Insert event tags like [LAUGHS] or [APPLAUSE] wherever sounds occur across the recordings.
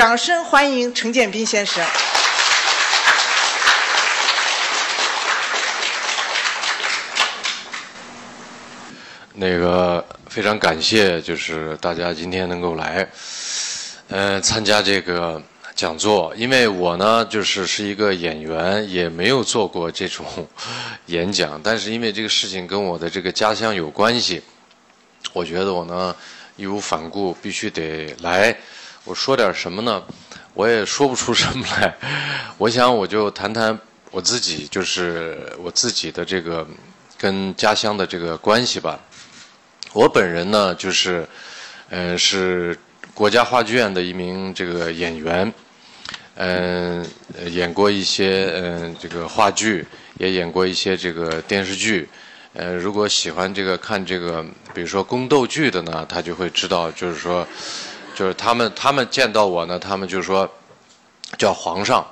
掌声欢迎陈建斌先生。那个非常感谢，就是大家今天能够来，呃，参加这个讲座。因为我呢，就是是一个演员，也没有做过这种 [LAUGHS] 演讲，但是因为这个事情跟我的这个家乡有关系，我觉得我呢义无反顾，必须得来。我说点什么呢？我也说不出什么来。我想我就谈谈我自己，就是我自己的这个跟家乡的这个关系吧。我本人呢，就是，嗯，是国家话剧院的一名这个演员，嗯，演过一些嗯这个话剧，也演过一些这个电视剧。呃，如果喜欢这个看这个，比如说宫斗剧的呢，他就会知道，就是说，就是他们他们见到我呢，他们就说叫皇上，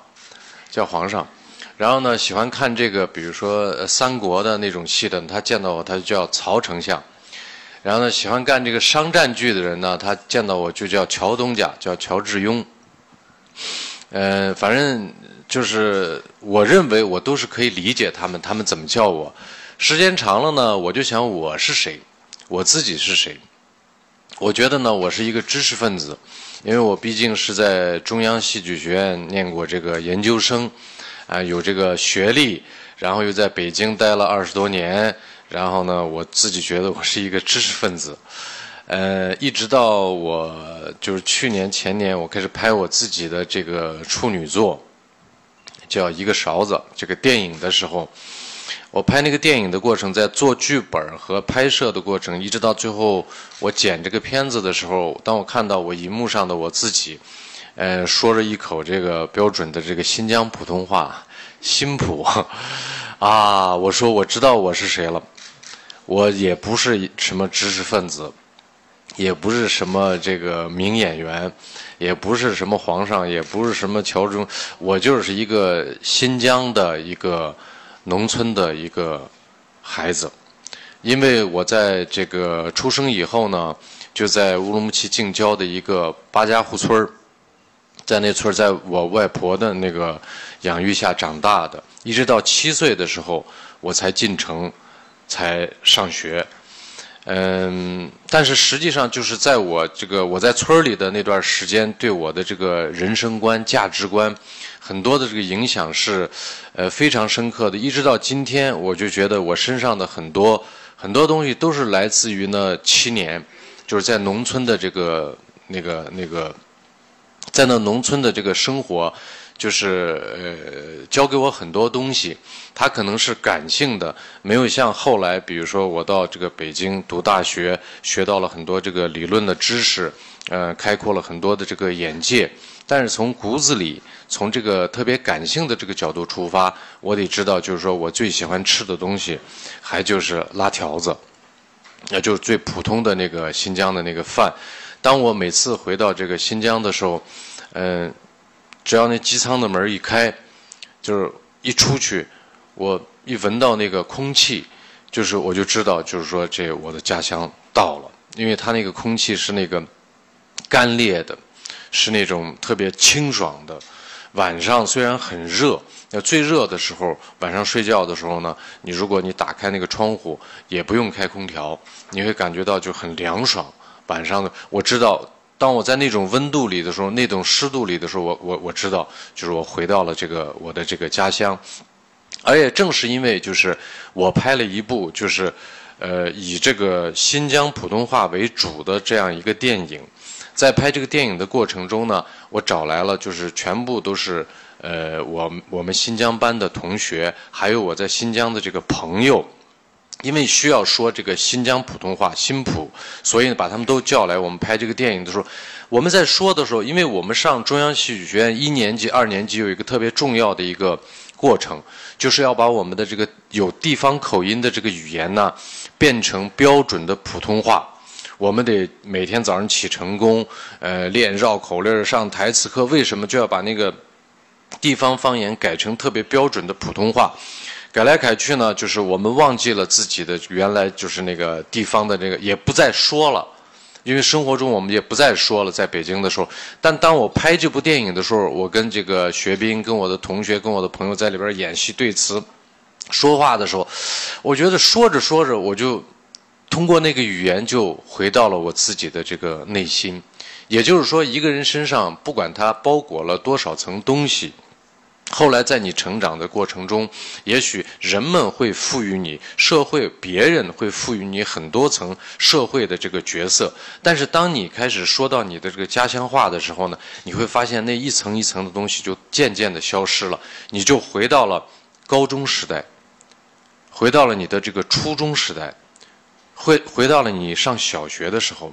叫皇上。然后呢，喜欢看这个，比如说三国的那种戏的，他见到我他就叫曹丞相。然后呢，喜欢干这个商战剧的人呢，他见到我就叫乔东家，叫乔致庸。嗯，反正就是我认为我都是可以理解他们，他们怎么叫我。时间长了呢，我就想我是谁，我自己是谁。我觉得呢，我是一个知识分子，因为我毕竟是在中央戏剧学院念过这个研究生，啊，有这个学历，然后又在北京待了二十多年。然后呢，我自己觉得我是一个知识分子，呃，一直到我就是去年前年，我开始拍我自己的这个处女作，叫一个勺子这个电影的时候，我拍那个电影的过程，在做剧本和拍摄的过程，一直到最后我剪这个片子的时候，当我看到我荧幕上的我自己，呃，说着一口这个标准的这个新疆普通话，新普，啊，我说我知道我是谁了。我也不是什么知识分子，也不是什么这个名演员，也不是什么皇上，也不是什么乔中，我就是一个新疆的一个农村的一个孩子。因为我在这个出生以后呢，就在乌鲁木齐近郊的一个八家户村在那村在我外婆的那个养育下长大的，一直到七岁的时候，我才进城。才上学，嗯，但是实际上就是在我这个我在村里的那段时间，对我的这个人生观、价值观，很多的这个影响是，呃，非常深刻的。一直到今天，我就觉得我身上的很多很多东西都是来自于那七年，就是在农村的这个那个那个，在那农村的这个生活。就是呃，教给我很多东西，它可能是感性的，没有像后来，比如说我到这个北京读大学，学到了很多这个理论的知识，呃，开阔了很多的这个眼界。但是从骨子里，从这个特别感性的这个角度出发，我得知道，就是说我最喜欢吃的东西，还就是拉条子，那就是最普通的那个新疆的那个饭。当我每次回到这个新疆的时候，嗯。只要那机舱的门一开，就是一出去，我一闻到那个空气，就是我就知道，就是说这我的家乡到了，因为它那个空气是那个干裂的，是那种特别清爽的。晚上虽然很热，那最热的时候，晚上睡觉的时候呢，你如果你打开那个窗户，也不用开空调，你会感觉到就很凉爽。晚上的我知道。当我在那种温度里的时候，那种湿度里的时候，我我我知道，就是我回到了这个我的这个家乡，而也正是因为就是我拍了一部就是，呃，以这个新疆普通话为主的这样一个电影，在拍这个电影的过程中呢，我找来了就是全部都是呃我我们新疆班的同学，还有我在新疆的这个朋友。因为需要说这个新疆普通话新普，所以把他们都叫来。我们拍这个电影的时候，我们在说的时候，因为我们上中央戏剧学院一年级、二年级有一个特别重要的一个过程，就是要把我们的这个有地方口音的这个语言呢，变成标准的普通话。我们得每天早上起成功，呃，练绕口令、上台词课。为什么就要把那个地方方言改成特别标准的普通话？改来改去呢，就是我们忘记了自己的原来就是那个地方的那个，也不再说了。因为生活中我们也不再说了，在北京的时候。但当我拍这部电影的时候，我跟这个学兵、跟我的同学、跟我的朋友在里边演戏对词、说话的时候，我觉得说着说着，我就通过那个语言就回到了我自己的这个内心。也就是说，一个人身上不管他包裹了多少层东西。后来在你成长的过程中，也许人们会赋予你社会，别人会赋予你很多层社会的这个角色。但是当你开始说到你的这个家乡话的时候呢，你会发现那一层一层的东西就渐渐的消失了，你就回到了高中时代，回到了你的这个初中时代，回回到了你上小学的时候，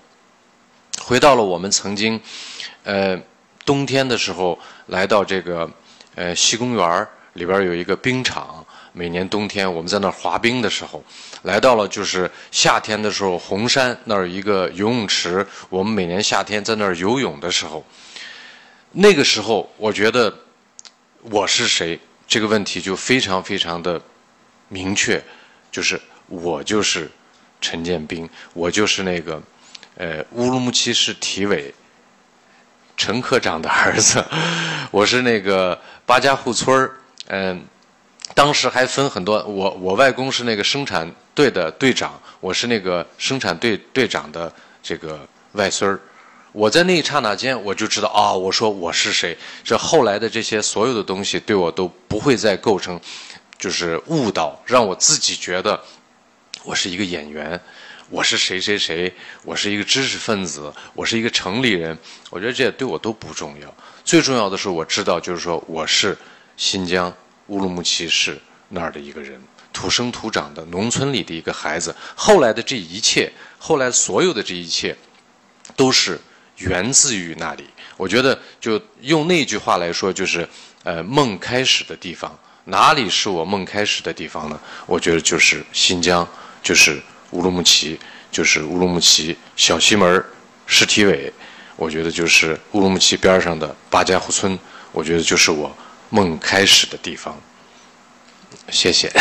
回到了我们曾经，呃，冬天的时候来到这个。呃，西公园里边有一个冰场，每年冬天我们在那儿滑冰的时候，来到了就是夏天的时候，红山那儿一个游泳池，我们每年夏天在那儿游泳的时候，那个时候我觉得我是谁这个问题就非常非常的明确，就是我就是陈建斌，我就是那个呃乌鲁木齐市体委。陈科长的儿子，[LAUGHS] 我是那个八家户村儿，嗯，当时还分很多，我我外公是那个生产队的队长，我是那个生产队队长的这个外孙儿，我在那一刹那间我就知道啊，我说我是谁，这后来的这些所有的东西对我都不会再构成就是误导，让我自己觉得我是一个演员。我是谁谁谁？我是一个知识分子，我是一个城里人。我觉得这些对我都不重要。最重要的是，我知道，就是说，我是新疆乌鲁木齐市那儿的一个人，土生土长的农村里的一个孩子。后来的这一切，后来所有的这一切，都是源自于那里。我觉得，就用那句话来说，就是呃，梦开始的地方。哪里是我梦开始的地方呢？我觉得就是新疆，就是。乌鲁木齐就是乌鲁木齐小西门市体委，我觉得就是乌鲁木齐边上的八家户村，我觉得就是我梦开始的地方。谢谢。[LAUGHS]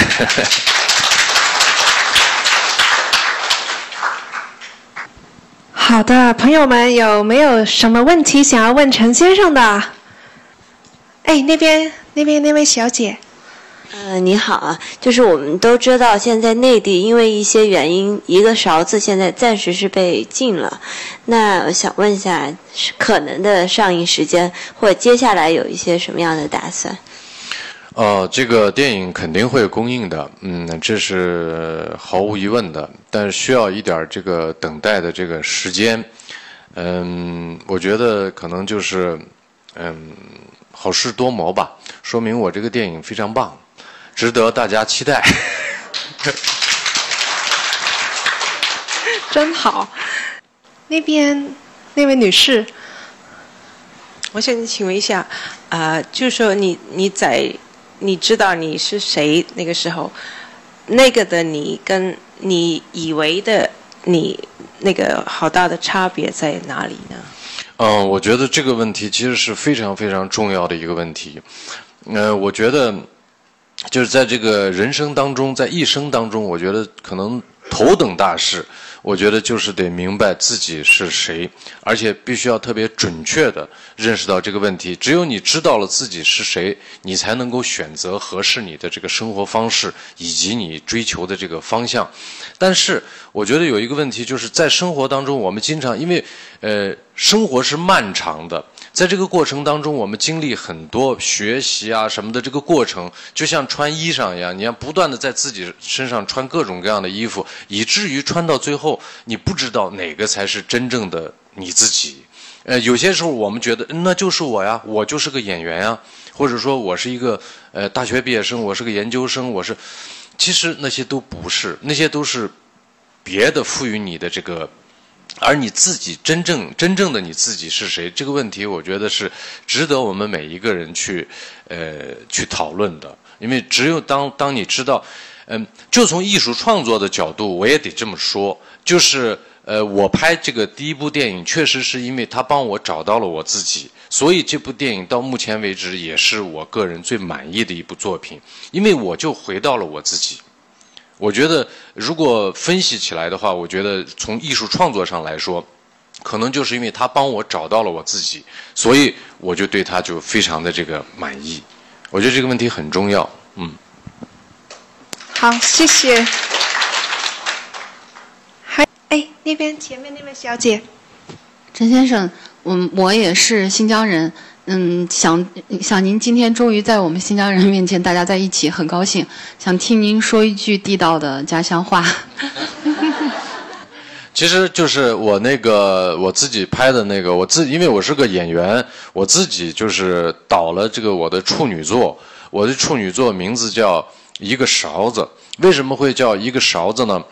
好的，朋友们有没有什么问题想要问陈先生的？哎，那边那边那位小姐。呃，你好啊，就是我们都知道，现在内地因为一些原因，一个勺子现在暂时是被禁了。那我想问一下，可能的上映时间，或接下来有一些什么样的打算？呃，这个电影肯定会公映的，嗯，这是毫无疑问的，但是需要一点这个等待的这个时间。嗯，我觉得可能就是，嗯，好事多磨吧，说明我这个电影非常棒。值得大家期待。[LAUGHS] 真好。那边那位女士，我想请问一下，啊，就是说你你在你知道你是谁那个时候，那个的你跟你以为的你那个好大的差别在哪里呢？嗯，我觉得这个问题其实是非常非常重要的一个问题。呃，我觉得。就是在这个人生当中，在一生当中，我觉得可能头等大事，我觉得就是得明白自己是谁，而且必须要特别准确的认识到这个问题。只有你知道了自己是谁，你才能够选择合适你的这个生活方式以及你追求的这个方向。但是，我觉得有一个问题，就是在生活当中，我们经常因为，呃，生活是漫长的。在这个过程当中，我们经历很多学习啊什么的，这个过程就像穿衣裳一样，你要不断的在自己身上穿各种各样的衣服，以至于穿到最后，你不知道哪个才是真正的你自己。呃，有些时候我们觉得那就是我呀，我就是个演员呀，或者说我是一个呃大学毕业生，我是个研究生，我是，其实那些都不是，那些都是别的赋予你的这个。而你自己真正真正的你自己是谁？这个问题，我觉得是值得我们每一个人去呃去讨论的。因为只有当当你知道，嗯，就从艺术创作的角度，我也得这么说，就是呃，我拍这个第一部电影，确实是因为他帮我找到了我自己，所以这部电影到目前为止也是我个人最满意的一部作品，因为我就回到了我自己。我觉得，如果分析起来的话，我觉得从艺术创作上来说，可能就是因为他帮我找到了我自己，所以我就对他就非常的这个满意。我觉得这个问题很重要，嗯。好，谢谢。还哎，那边前面那位小姐，陈先生，我我也是新疆人，嗯，想想您今天终于在我们新疆人面前大家在一起，很高兴，想听您说一句地道的家乡话。[LAUGHS] 其实就是我那个我自己拍的那个，我自因为我是个演员，我自己就是导了这个我的处女作，我的处女作名字叫一个勺子。为什么会叫一个勺子呢？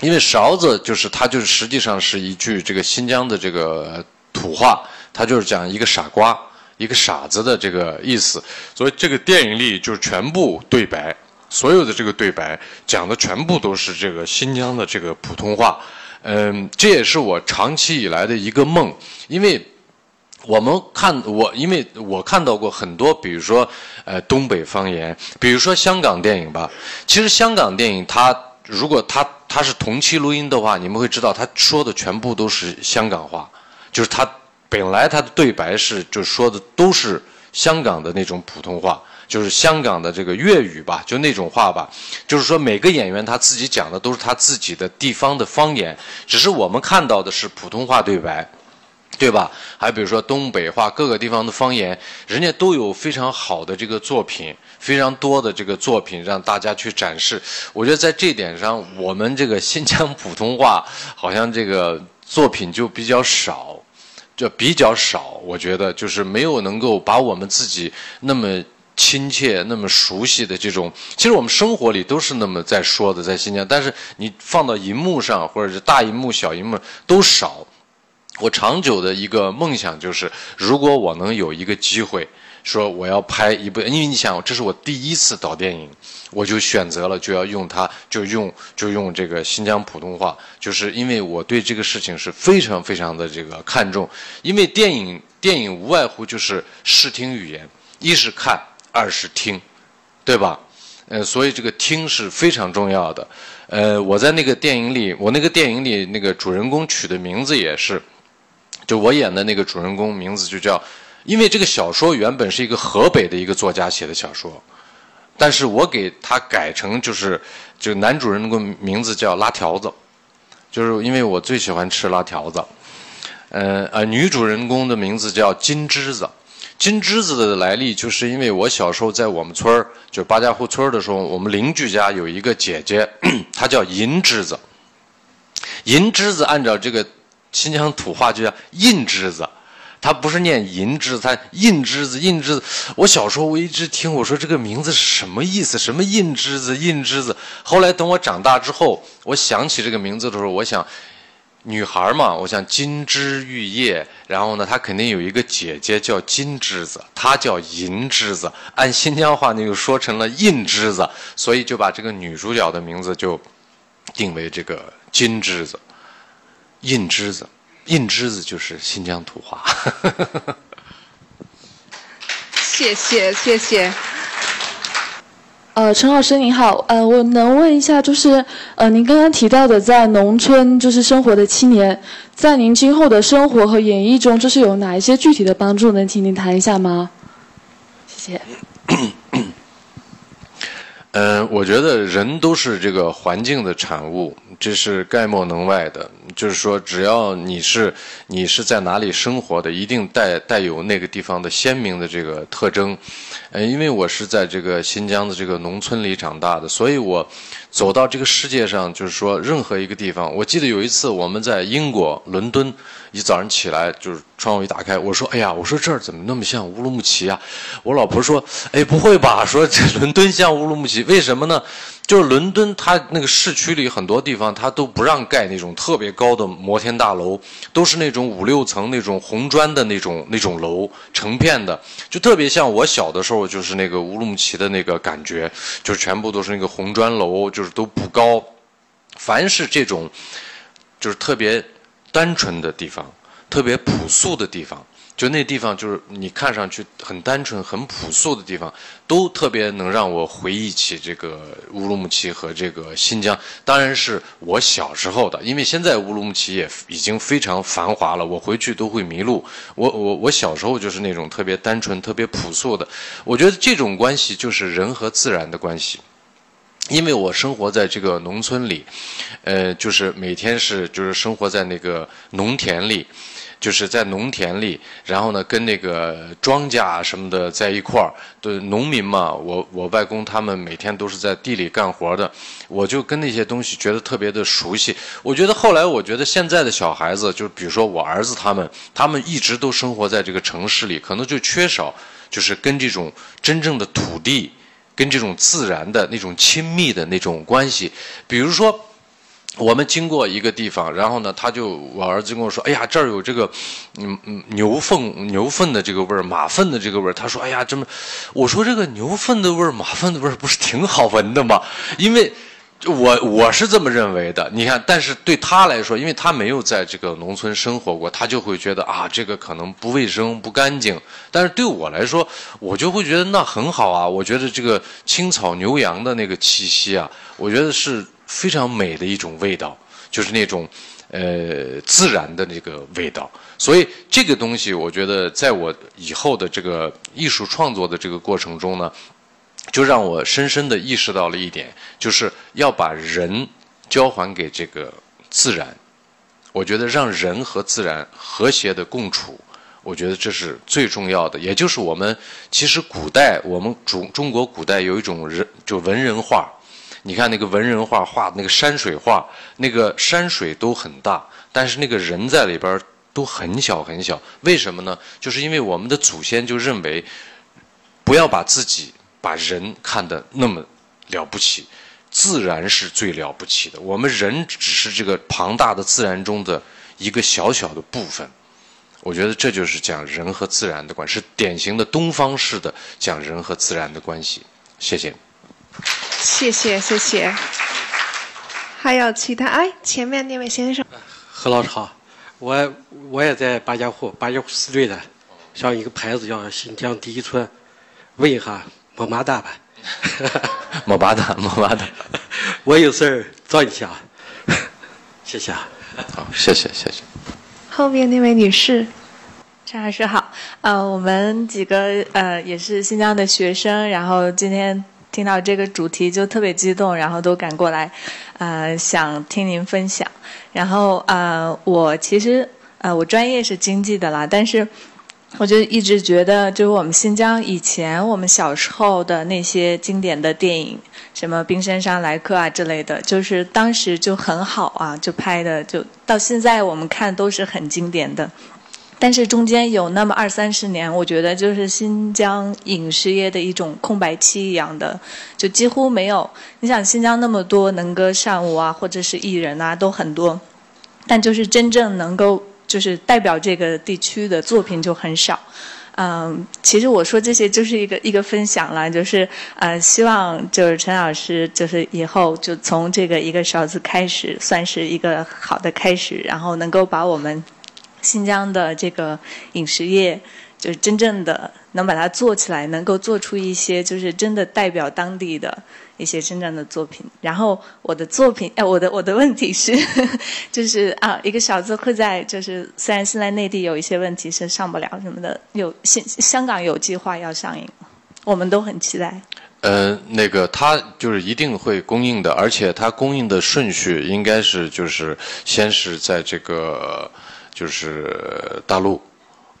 因为勺子就是它就是实际上是一句这个新疆的这个土话，它就是讲一个傻瓜、一个傻子的这个意思。所以这个电影里就是全部对白，所有的这个对白讲的全部都是这个新疆的这个普通话。嗯，这也是我长期以来的一个梦，因为我们看我，因为我看到过很多，比如说呃东北方言，比如说香港电影吧。其实香港电影它如果它它是同期录音的话，你们会知道他说的全部都是香港话，就是他本来他的对白是就说的都是香港的那种普通话。就是香港的这个粤语吧，就那种话吧，就是说每个演员他自己讲的都是他自己的地方的方言，只是我们看到的是普通话对白，对吧？还比如说东北话，各个地方的方言，人家都有非常好的这个作品，非常多的这个作品让大家去展示。我觉得在这点上，我们这个新疆普通话好像这个作品就比较少，就比较少。我觉得就是没有能够把我们自己那么。亲切那么熟悉的这种，其实我们生活里都是那么在说的，在新疆。但是你放到银幕上，或者是大银幕、小银幕都少。我长久的一个梦想就是，如果我能有一个机会，说我要拍一部，因为你想，这是我第一次导电影，我就选择了就要用它，就用就用这个新疆普通话，就是因为我对这个事情是非常非常的这个看重，因为电影电影无外乎就是视听语言，一是看。二是听，对吧？呃，所以这个听是非常重要的。呃，我在那个电影里，我那个电影里那个主人公取的名字也是，就我演的那个主人公名字就叫，因为这个小说原本是一个河北的一个作家写的小说，但是我给他改成就是，就男主人公名字叫拉条子，就是因为我最喜欢吃拉条子。呃呃，女主人公的名字叫金枝子。金枝子的来历，就是因为我小时候在我们村儿，就八家户村儿的时候，我们邻居家有一个姐姐，[CLEARS THROAT] 她叫银枝子。银枝子按照这个新疆土话就叫印枝子，她不是念银枝，她印枝子，印枝子。我小时候我一直听我说这个名字是什么意思？什么印枝子，印枝子？后来等我长大之后，我想起这个名字的时候，我想。女孩嘛，我想金枝玉叶，然后呢，她肯定有一个姐姐叫金枝子，她叫银枝子，按新疆话那就说成了印枝子，所以就把这个女主角的名字就定为这个金枝子、印枝子、印枝子就是新疆土话。[LAUGHS] 谢谢谢谢。呃，陈老师您好，呃，我能问一下，就是呃，您刚刚提到的在农村就是生活的七年，在您今后的生活和演绎中，就是有哪一些具体的帮助？能请您谈一下吗？谢谢。嗯，我觉得人都是这个环境的产物，这是概莫能外的。就是说，只要你是你是在哪里生活的，一定带带有那个地方的鲜明的这个特征。呃，因为我是在这个新疆的这个农村里长大的，所以我走到这个世界上，就是说任何一个地方，我记得有一次我们在英国伦敦。一早上起来，就是窗户一打开，我说：“哎呀，我说这儿怎么那么像乌鲁木齐啊？”我老婆说：“哎，不会吧？说这伦敦像乌鲁木齐，为什么呢？就是伦敦它那个市区里很多地方，它都不让盖那种特别高的摩天大楼，都是那种五六层那种红砖的那种那种楼，成片的，就特别像我小的时候就是那个乌鲁木齐的那个感觉，就是全部都是那个红砖楼，就是都不高。凡是这种，就是特别。”单纯的地方，特别朴素的地方，就那地方就是你看上去很单纯、很朴素的地方，都特别能让我回忆起这个乌鲁木齐和这个新疆。当然是我小时候的，因为现在乌鲁木齐也已经非常繁华了，我回去都会迷路。我我我小时候就是那种特别单纯、特别朴素的。我觉得这种关系就是人和自然的关系。因为我生活在这个农村里，呃，就是每天是就是生活在那个农田里，就是在农田里，然后呢，跟那个庄稼什么的在一块儿，对农民嘛，我我外公他们每天都是在地里干活的，我就跟那些东西觉得特别的熟悉。我觉得后来，我觉得现在的小孩子，就比如说我儿子他们，他们一直都生活在这个城市里，可能就缺少就是跟这种真正的土地。跟这种自然的那种亲密的那种关系，比如说，我们经过一个地方，然后呢，他就我儿子跟我说：“哎呀，这儿有这个，嗯嗯，牛粪牛粪的这个味儿，马粪的这个味儿。”他说：“哎呀，这么，我说这个牛粪的味儿，马粪的味儿不是挺好闻的吗？因为。”我我是这么认为的，你看，但是对他来说，因为他没有在这个农村生活过，他就会觉得啊，这个可能不卫生、不干净。但是对我来说，我就会觉得那很好啊。我觉得这个青草牛羊的那个气息啊，我觉得是非常美的一种味道，就是那种呃自然的那个味道。所以这个东西，我觉得在我以后的这个艺术创作的这个过程中呢。就让我深深的意识到了一点，就是要把人交还给这个自然。我觉得让人和自然和谐的共处，我觉得这是最重要的。也就是我们其实古代我们中中国古代有一种人就文人画，你看那个文人画画的那个山水画，那个山水都很大，但是那个人在里边都很小很小。为什么呢？就是因为我们的祖先就认为，不要把自己。把人看得那么了不起，自然是最了不起的。我们人只是这个庞大的自然中的一个小小的部分。我觉得这就是讲人和自然的关系，是典型的东方式的讲人和自然的关系。谢谢。谢谢谢谢。还有其他？哎，前面那位先生。何老师好，我我也在八家户，八家户四队的，像一个牌子叫新疆第一村，问一下。么么哒吧，么么哒，么么哒。[LAUGHS] 我有事儿找你下，[LAUGHS] 谢谢啊。好，谢谢，谢谢。后面那位女士，陈老师好。呃，我们几个呃也是新疆的学生，然后今天听到这个主题就特别激动，然后都赶过来，呃，想听您分享。然后呃，我其实呃我专业是经济的啦，但是。我就一直觉得，就是我们新疆以前我们小时候的那些经典的电影，什么《冰山上来客》啊之类的，就是当时就很好啊，就拍的，就到现在我们看都是很经典的。但是中间有那么二三十年，我觉得就是新疆影视业的一种空白期一样的，就几乎没有。你想新疆那么多能歌善舞啊，或者是艺人啊，都很多，但就是真正能够。就是代表这个地区的作品就很少，嗯，其实我说这些就是一个一个分享了，就是呃，希望就是陈老师就是以后就从这个一个勺子开始，算是一个好的开始，然后能够把我们新疆的这个饮食业，就是真正的能把它做起来，能够做出一些就是真的代表当地的。一些真正的作品，然后我的作品，哎，我的我的问题是，[LAUGHS] 就是啊，一个小子会在，就是虽然现在内地有一些问题是上不了什么的，有香香港有计划要上映，我们都很期待。呃，那个他就是一定会供应的，而且他供应的顺序应该是就是先是在这个就是大陆，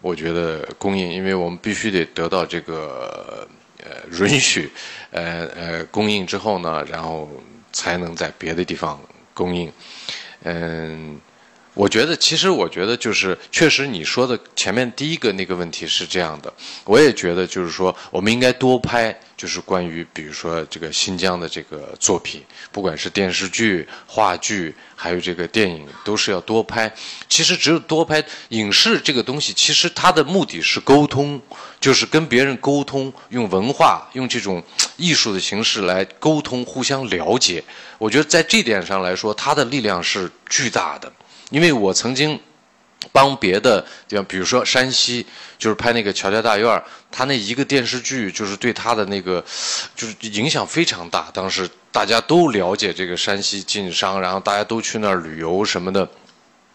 我觉得供应，因为我们必须得得到这个。呃，允许，呃呃，供应之后呢，然后才能在别的地方供应，嗯。我觉得，其实我觉得就是，确实你说的前面第一个那个问题是这样的。我也觉得，就是说，我们应该多拍，就是关于比如说这个新疆的这个作品，不管是电视剧、话剧，还有这个电影，都是要多拍。其实只有多拍影视这个东西，其实它的目的是沟通，就是跟别人沟通，用文化、用这种艺术的形式来沟通，互相了解。我觉得在这点上来说，它的力量是巨大的。因为我曾经帮别的地方，比如说山西，就是拍那个《乔家大院》，他那一个电视剧就是对他的那个就是影响非常大。当时大家都了解这个山西晋商，然后大家都去那儿旅游什么的。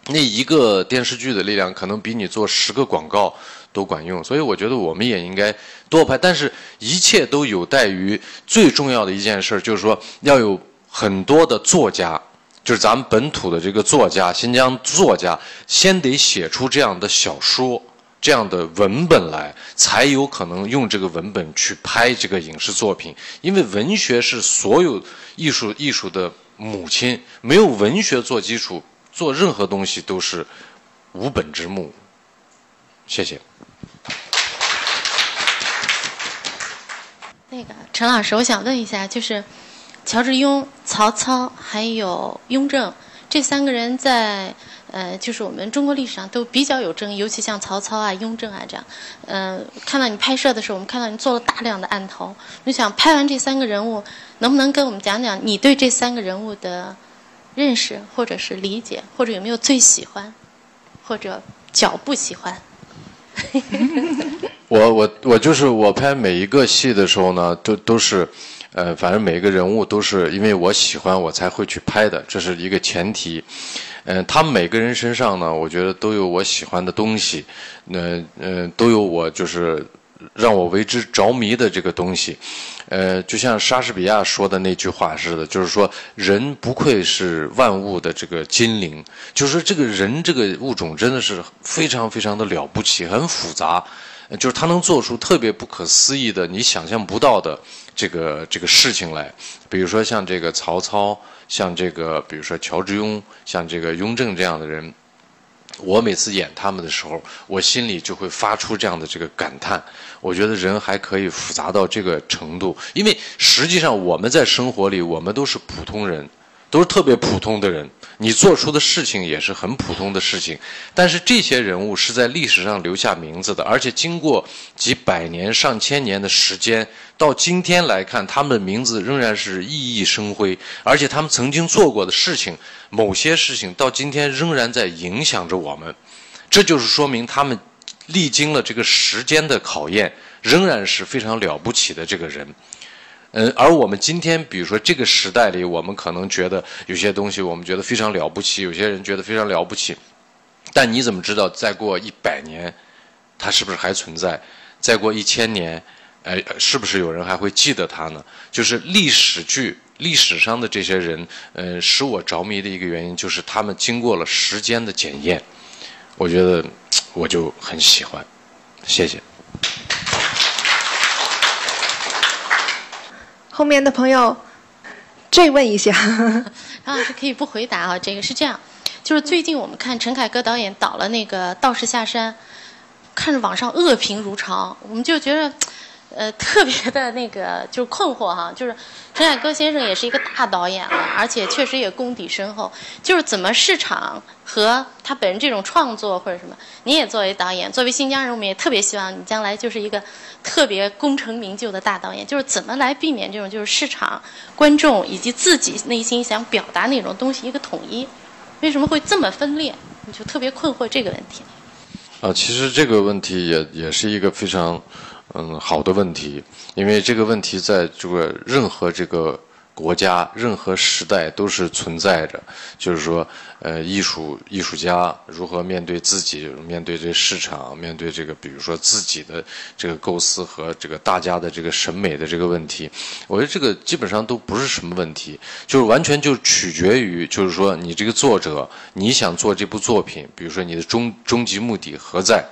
那一个电视剧的力量，可能比你做十个广告都管用。所以我觉得我们也应该多拍，但是一切都有待于最重要的一件事，就是说要有很多的作家。就是咱们本土的这个作家，新疆作家，先得写出这样的小说、这样的文本来，才有可能用这个文本去拍这个影视作品。因为文学是所有艺术艺术的母亲，没有文学做基础，做任何东西都是无本之木。谢谢。那个陈老师，我想问一下，就是。乔致庸、曹操还有雍正这三个人在呃，就是我们中国历史上都比较有争议，尤其像曹操啊、雍正啊这样。嗯，看到你拍摄的时候，我们看到你做了大量的案头。我想拍完这三个人物，能不能跟我们讲讲你对这三个人物的认识，或者是理解，或者有没有最喜欢，或者较不喜欢？我我我就是我拍每一个戏的时候呢，都都是。呃，反正每个人物都是因为我喜欢我才会去拍的，这是一个前提。嗯，他们每个人身上呢，我觉得都有我喜欢的东西，那嗯，都有我就是让我为之着迷的这个东西。呃，就像莎士比亚说的那句话似的，就是说人不愧是万物的这个精灵，就是说这个人这个物种真的是非常非常的了不起，很复杂，就是他能做出特别不可思议的，你想象不到的。这个这个事情来，比如说像这个曹操，像这个比如说乔致庸，像这个雍正这样的人，我每次演他们的时候，我心里就会发出这样的这个感叹。我觉得人还可以复杂到这个程度，因为实际上我们在生活里，我们都是普通人。都是特别普通的人，你做出的事情也是很普通的事情，但是这些人物是在历史上留下名字的，而且经过几百年、上千年的时间，到今天来看，他们的名字仍然是熠熠生辉，而且他们曾经做过的事情，某些事情到今天仍然在影响着我们，这就是说明他们历经了这个时间的考验，仍然是非常了不起的这个人。嗯，而我们今天，比如说这个时代里，我们可能觉得有些东西我们觉得非常了不起，有些人觉得非常了不起，但你怎么知道再过一百年，它是不是还存在？再过一千年，哎，是不是有人还会记得它呢？就是历史剧、历史上的这些人，呃，使我着迷的一个原因，就是他们经过了时间的检验，我觉得我就很喜欢。谢谢。后面的朋友，追问一下，张老师可以不回答啊？这个是这样，就是最近我们看陈凯歌导演导了那个《道士下山》，看着网上恶评如潮，我们就觉得。呃，特别的那个就是困惑哈，就是陈凯歌先生也是一个大导演了，而且确实也功底深厚，就是怎么市场和他本人这种创作或者什么，你也作为导演，作为新疆人，我们也特别希望你将来就是一个特别功成名就的大导演，就是怎么来避免这种就是市场、观众以及自己内心想表达那种东西一个统一，为什么会这么分裂？你就特别困惑这个问题。啊，其实这个问题也也是一个非常。嗯，好的问题，因为这个问题在这个任何这个国家、任何时代都是存在着。就是说，呃，艺术艺术家如何面对自己、面对这市场、面对这个，比如说自己的这个构思和这个大家的这个审美的这个问题，我觉得这个基本上都不是什么问题，就是完全就取决于，就是说你这个作者你想做这部作品，比如说你的终终极目的何在。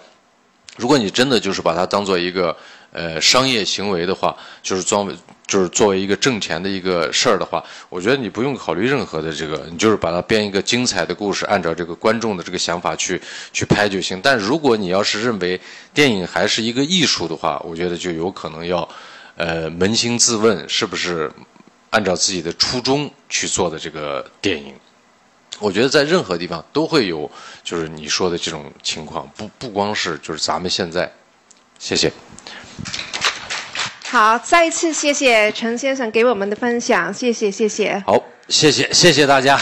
如果你真的就是把它当做一个呃商业行为的话，就是装就是作为一个挣钱的一个事儿的话，我觉得你不用考虑任何的这个，你就是把它编一个精彩的故事，按照这个观众的这个想法去去拍就行。但如果你要是认为电影还是一个艺术的话，我觉得就有可能要呃扪心自问，是不是按照自己的初衷去做的这个电影。我觉得在任何地方都会有，就是你说的这种情况，不不光是就是咱们现在，谢谢。好，再一次谢谢陈先生给我们的分享，谢谢谢谢。好，谢谢谢谢大家。